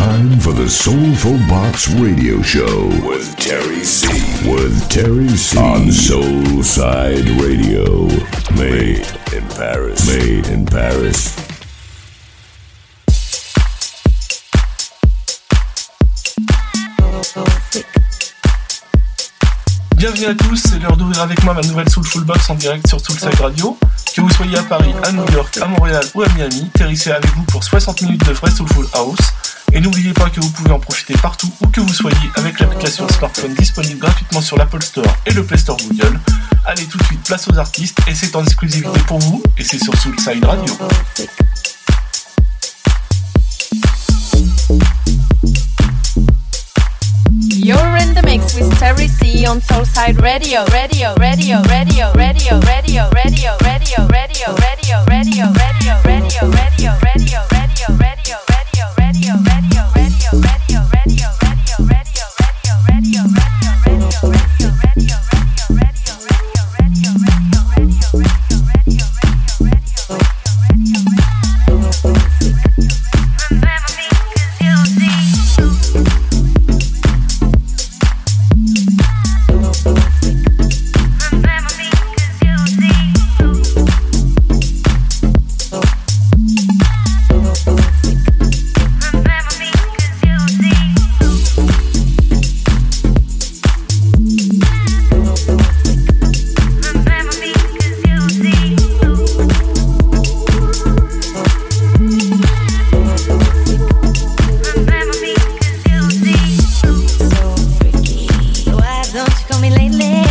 time for the Soulful Box Radio Show with Terry C. With Terry C. On Soulside Radio. Made in Paris. Made in Paris. Bienvenue à tous, c'est l'heure d'ouvrir avec moi ma nouvelle Soulful Box en direct sur Soulside Radio. Que vous soyez à Paris, à New York, à Montréal ou à Miami, C avec vous pour 60 minutes de vrai Soulful House. Et n'oubliez pas que vous pouvez en profiter partout où que vous soyez avec l'application smartphone disponible gratuitement sur l'Apple Store et le Play Store Google. Allez tout de suite, place aux artistes et c'est en exclusivité pour vous et c'est sur Soulside Radio. Terry C on Soulside Radio, Radio, Radio, Radio, Radio, Radio, Radio, Radio, Radio, Radio, Radio, Radio, Radio, Radio, Radio, Radio, Radio, Radio, Radio. lately.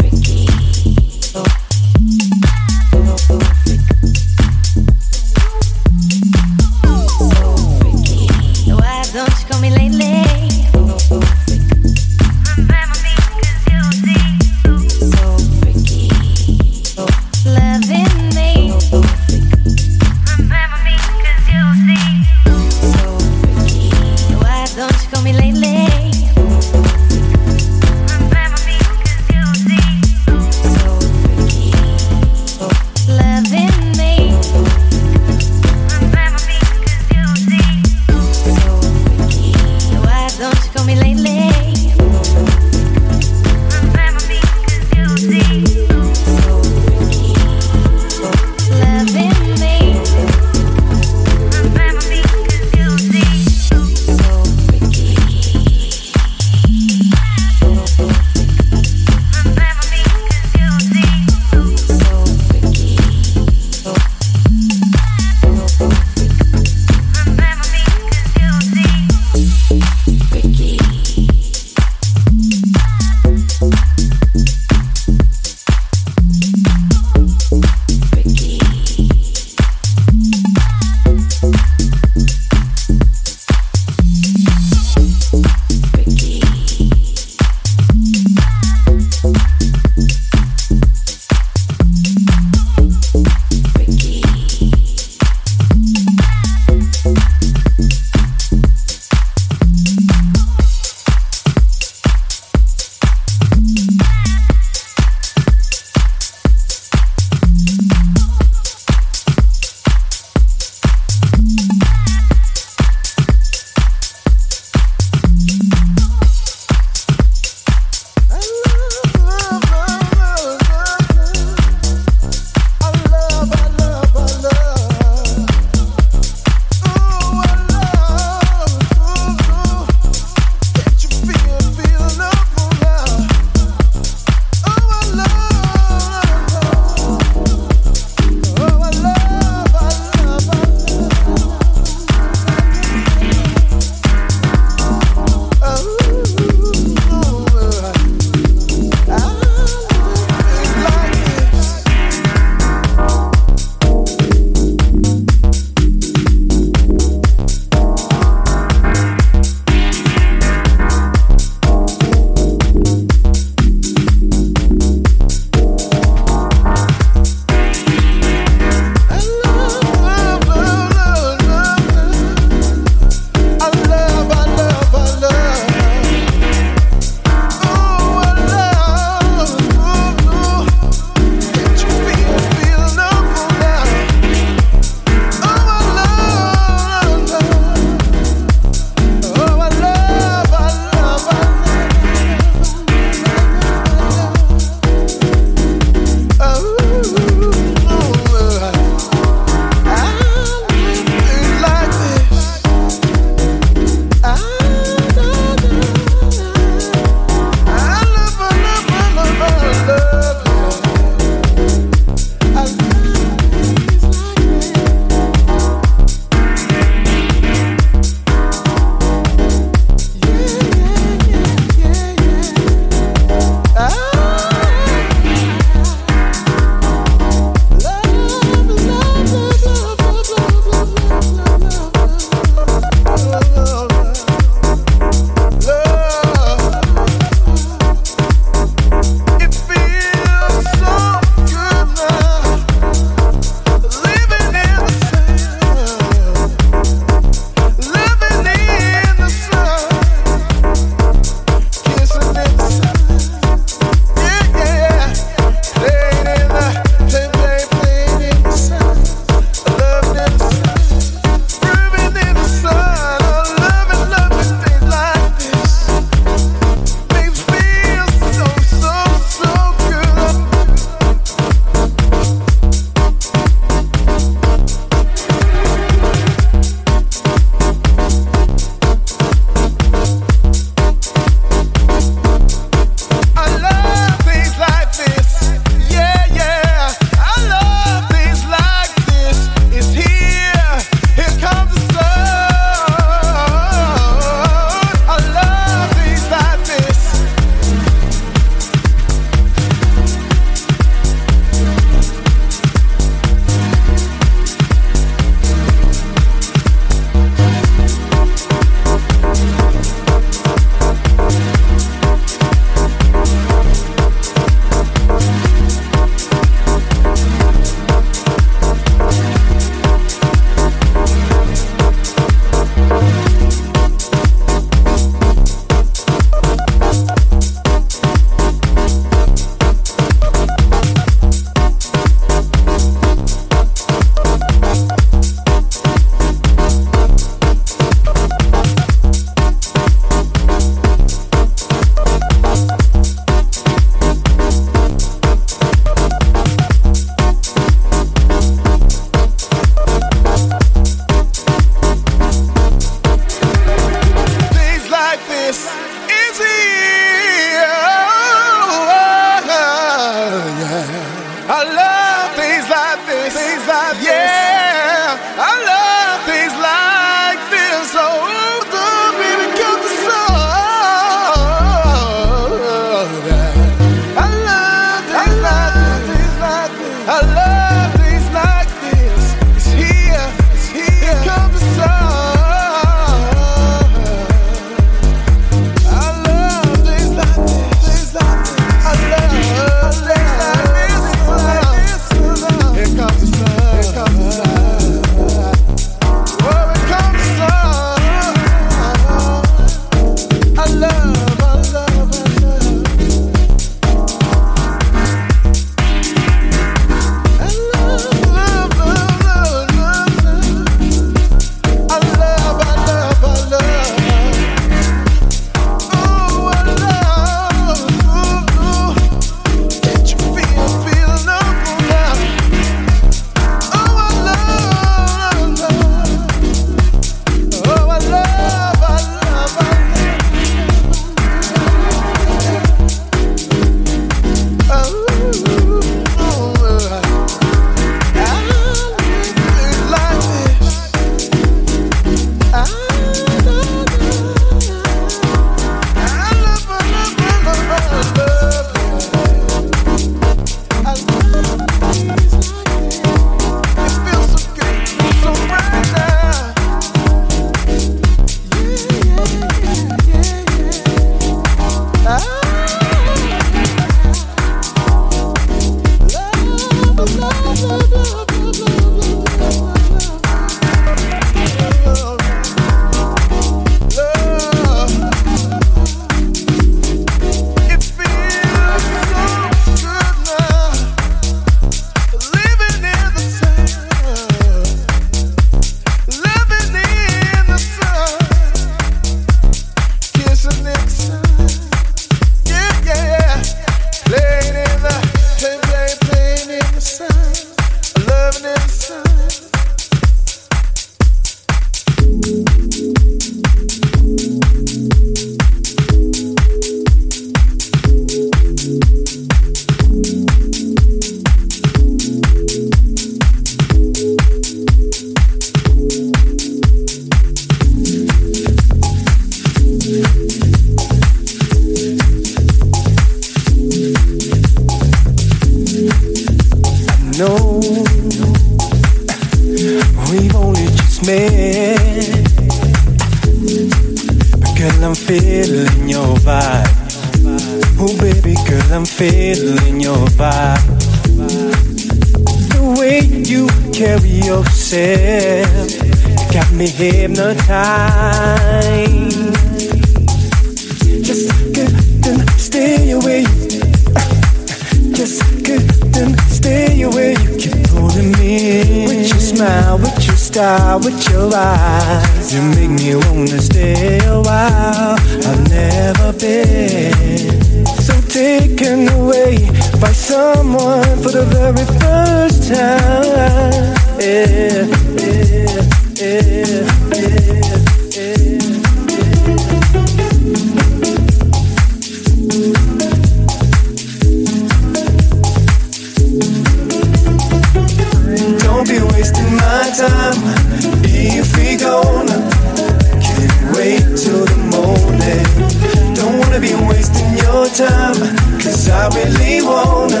time. Cause I really wanna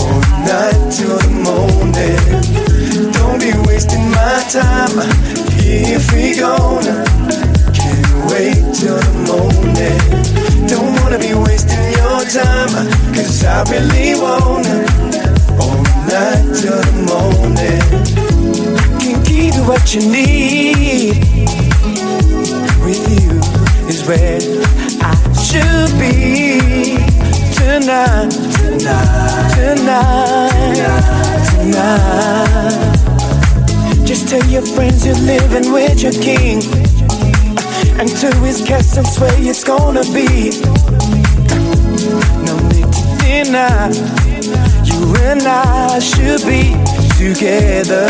all night till the morning. Don't be wasting my time. If we gonna can't wait till the morning. Don't wanna be wasting your time. Cause I really wanna all night till the morning. Can give you what you need with you is where I should be tonight, tonight, tonight, tonight. Just tell your friends you're living with your king, and to his castle swear it's gonna be. No need to deny, you and I should be together.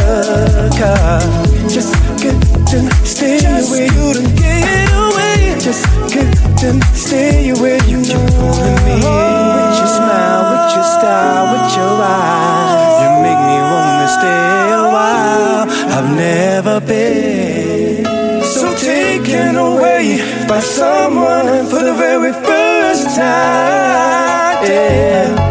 Cause just couldn't stay just away, couldn't get away, just couldn't attention, steer you where you You're pulling me in with your smile, with your style, with your eyes. You make me wanna stay a while. I've never been so taken away by someone for the very first time. Yeah.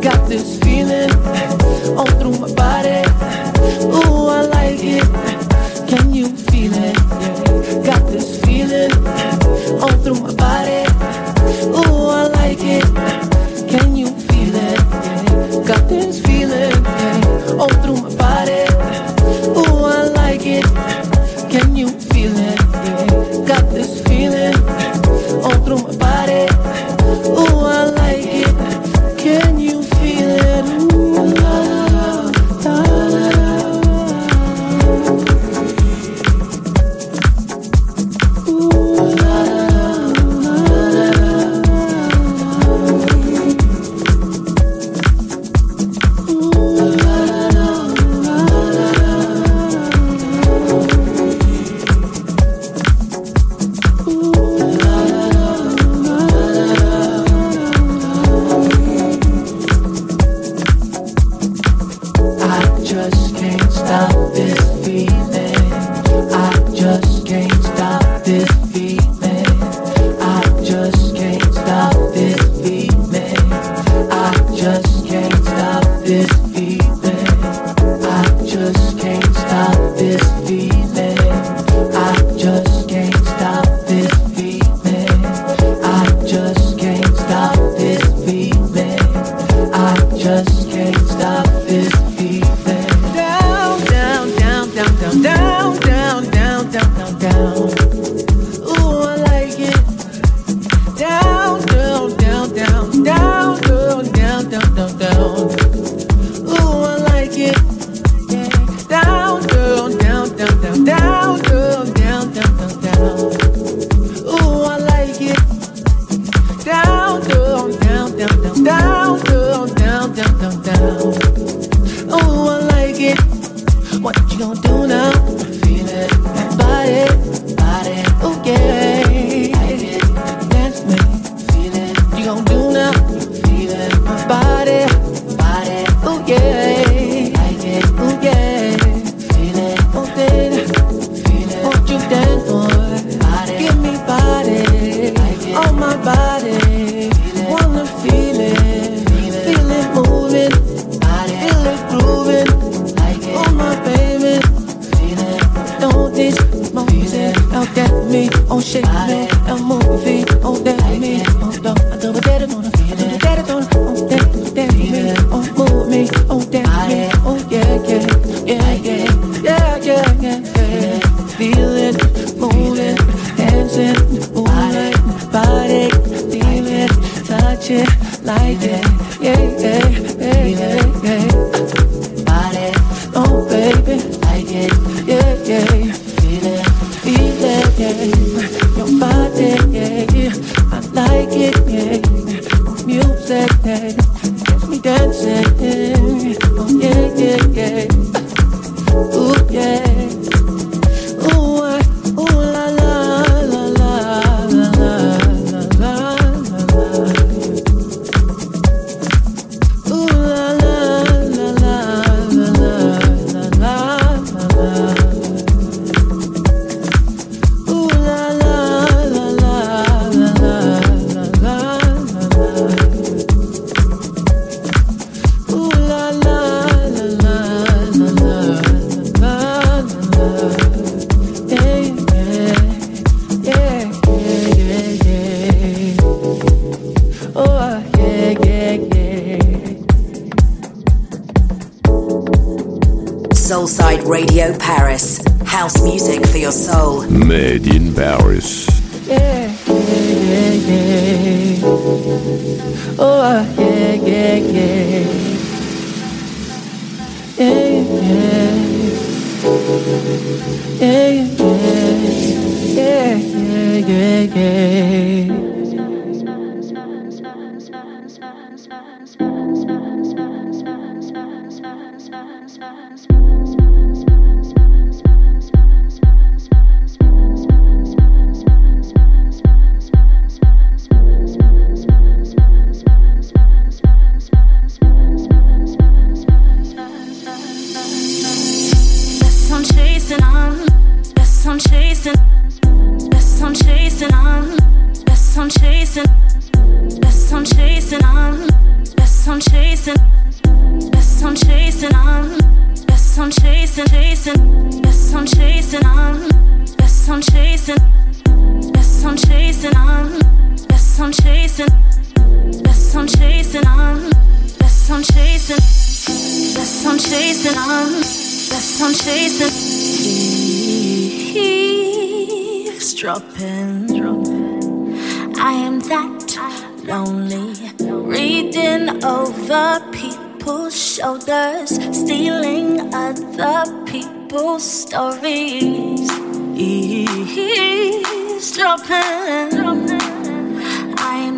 Got this feeling eh, all through my body. Ooh, I like it. Can you feel it? Got this feeling eh, all through my body.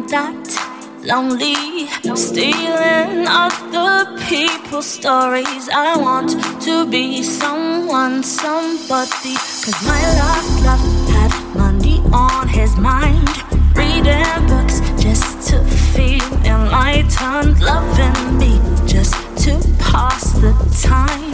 That lonely, stealing other people's stories. I want to be someone, somebody. Cause my last love had money on his mind, reading books just to feel enlightened, loving me just to pass the time.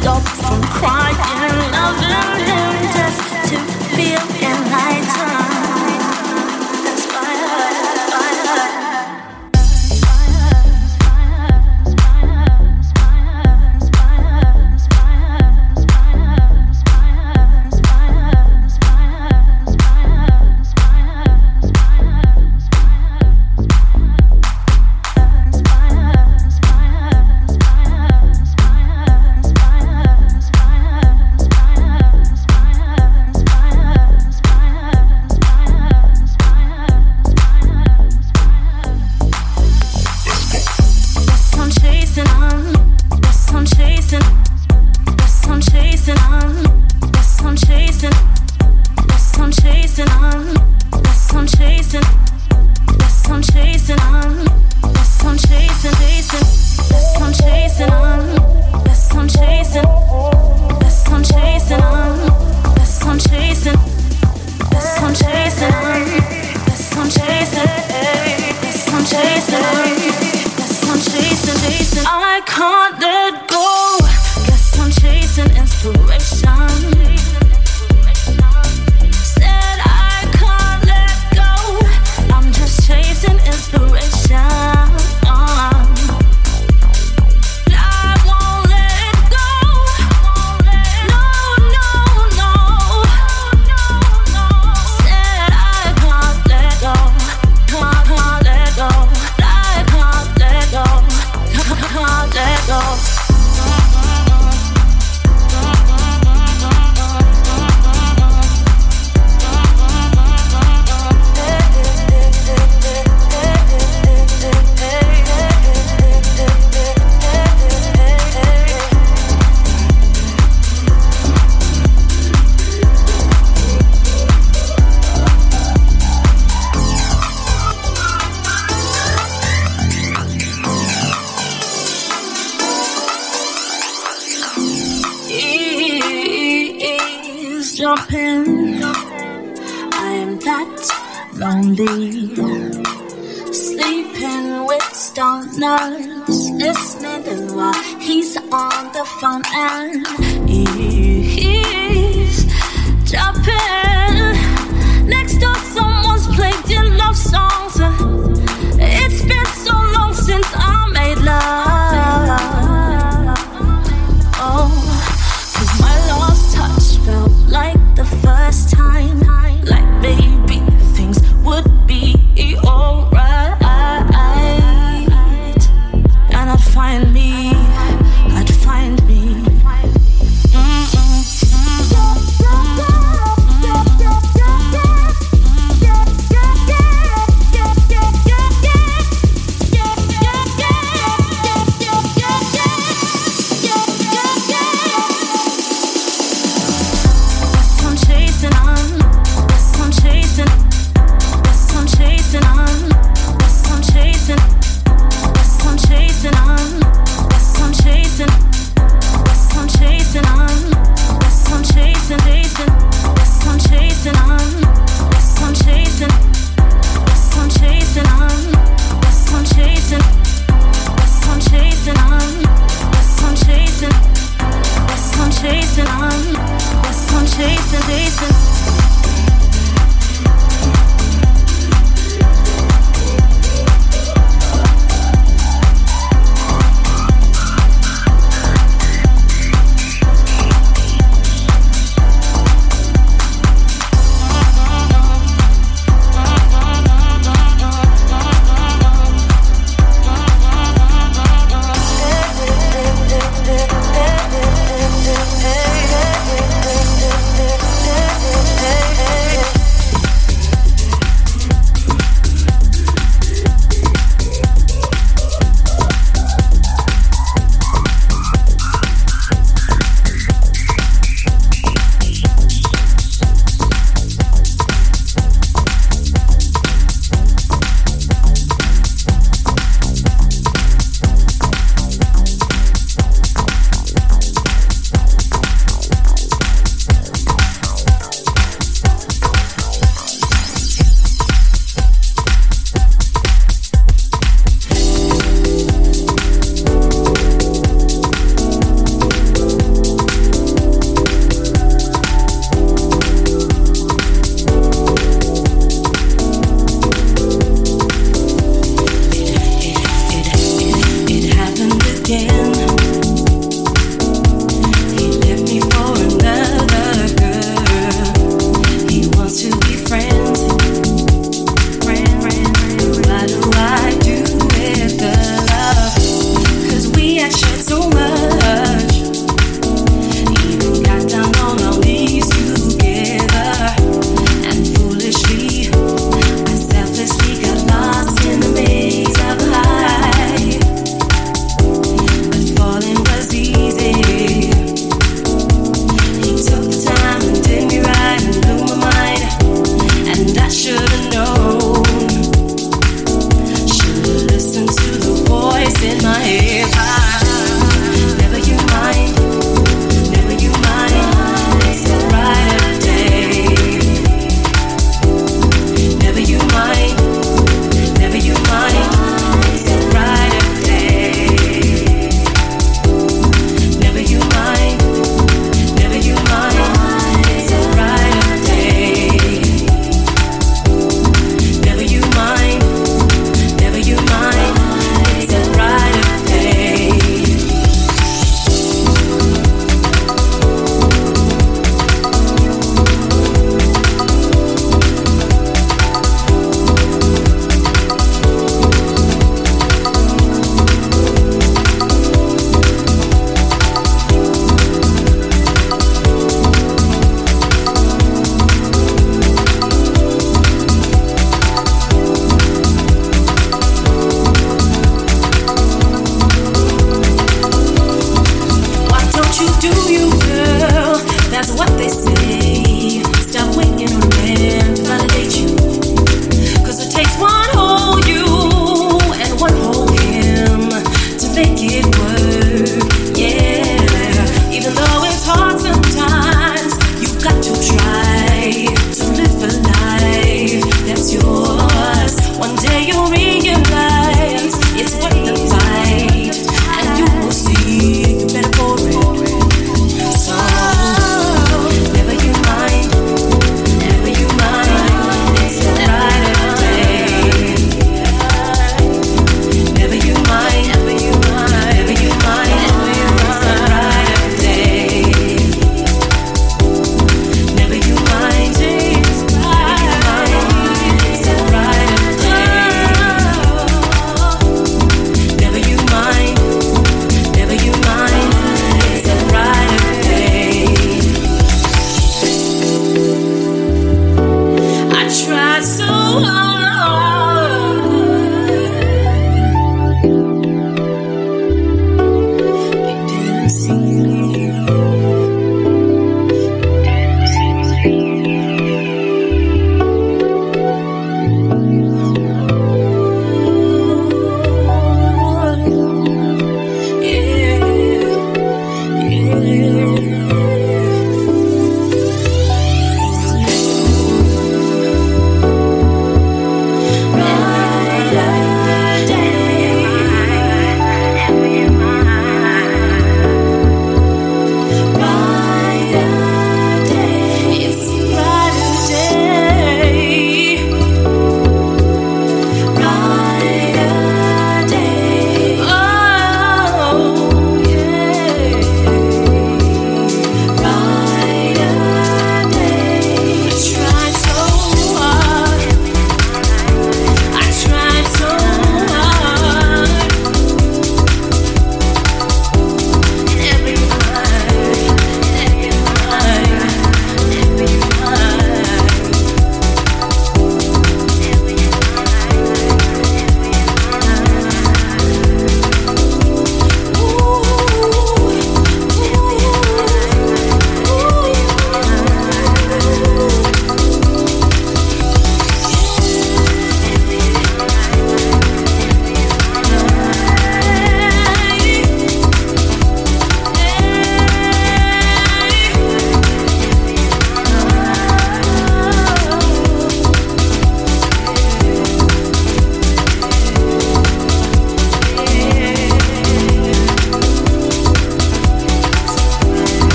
Stop from crying, loving him just to feel enlightened.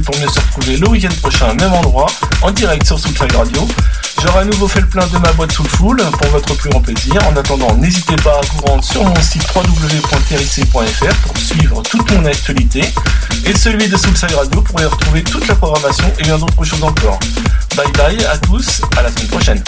Pour mieux se retrouver le week-end prochain, même endroit, en direct sur Soulside Radio. J'aurai à nouveau fait le plein de ma boîte Soulful pour votre plus grand plaisir. En attendant, n'hésitez pas à vous rendre sur mon site www.terric.fr pour suivre toute mon actualité et celui de Soulside Radio pour y retrouver toute la programmation et bien d'autres choses encore. Bye bye à tous, à la semaine prochaine.